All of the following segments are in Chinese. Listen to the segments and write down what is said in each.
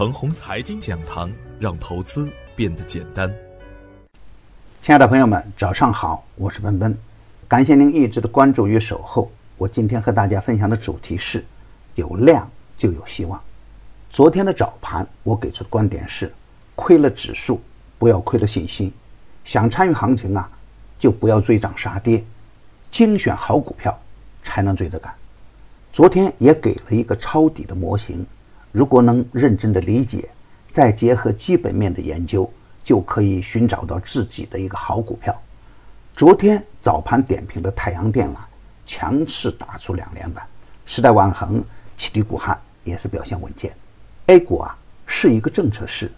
程红财经讲堂，让投资变得简单。亲爱的朋友们，早上好，我是奔奔，感谢您一直的关注与守候。我今天和大家分享的主题是：有量就有希望。昨天的早盘，我给出的观点是：亏了指数，不要亏了信心。想参与行情啊，就不要追涨杀跌，精选好股票才能追着赶。昨天也给了一个抄底的模型，如果能认真的理解，再结合基本面的研究，就可以寻找到自己的一个好股票。昨天早盘点评的太阳电缆强势打出两连板，时代万恒、启迪股汉也是表现稳健。A 股啊是一个政策市，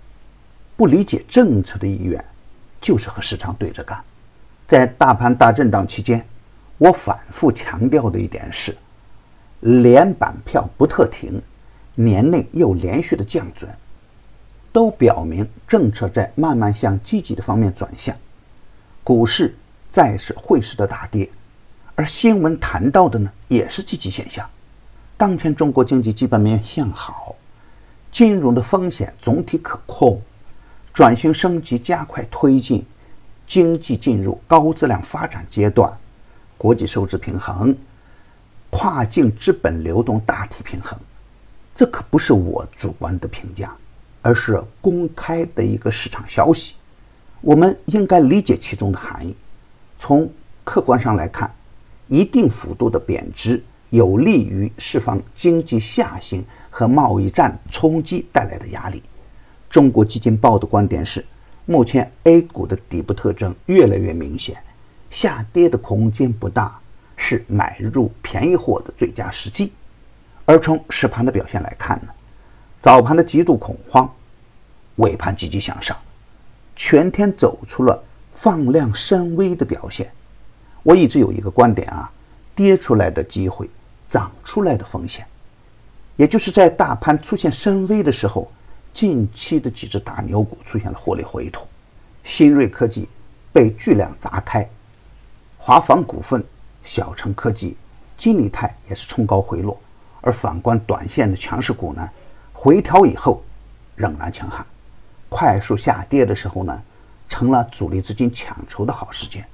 不理解政策的意愿，就是和市场对着干。在大盘大震荡期间，我反复强调的一点是。连板票不特停，年内又连续的降准，都表明政策在慢慢向积极的方面转向。股市再是汇市的大跌，而新闻谈到的呢，也是积极现象。当前中国经济基本面向好，金融的风险总体可控，转型升级加快推进，经济进入高质量发展阶段，国际收支平衡。跨境资本流动大体平衡，这可不是我主观的评价，而是公开的一个市场消息。我们应该理解其中的含义。从客观上来看，一定幅度的贬值有利于释放经济下行和贸易战冲击带来的压力。中国基金报的观点是，目前 A 股的底部特征越来越明显，下跌的空间不大。是买入便宜货的最佳时机，而从实盘的表现来看呢，早盘的极度恐慌，尾盘积极向上，全天走出了放量深 V 的表现。我一直有一个观点啊，跌出来的机会，涨出来的风险，也就是在大盘出现深 V 的时候，近期的几只大牛股出现了获利回吐，新锐科技被巨量砸开，华纺股份。小城科技、金利泰也是冲高回落，而反观短线的强势股呢，回调以后仍然强悍，快速下跌的时候呢，成了主力资金抢筹的好时间。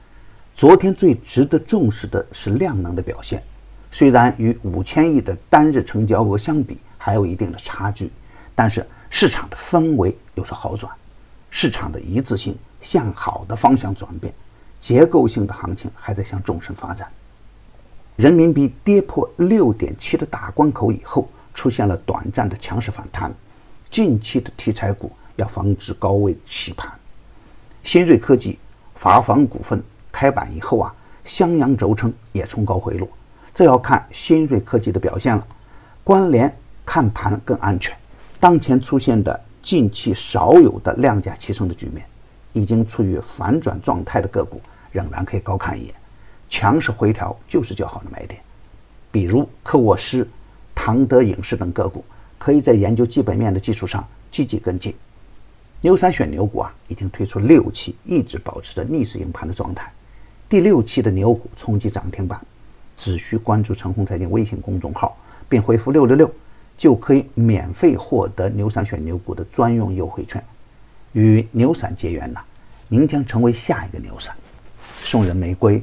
昨天最值得重视的是量能的表现，虽然与五千亿的单日成交额相比还有一定的差距，但是市场的氛围有所好转，市场的一致性向好的方向转变。结构性的行情还在向纵深发展。人民币跌破六点七的大关口以后，出现了短暂的强势反弹。近期的题材股要防止高位洗盘。新锐科技、华纺股份开板以后啊，襄阳轴承也冲高回落，这要看新锐科技的表现了。关联看盘更安全。当前出现的近期少有的量价齐升的局面。已经处于反转状态的个股，仍然可以高看一眼。强势回调就是较好的买点，比如科沃斯、唐德影视等个股，可以在研究基本面的基础上积极跟进。牛三选牛股啊，已经推出六期，一直保持着逆势赢盘的状态。第六期的牛股冲击涨停板，只需关注陈红财经微信公众号，并回复六六六，就可以免费获得牛散选牛股的专用优惠券。与牛散结缘呐，您将成为下一个牛散。送人玫瑰，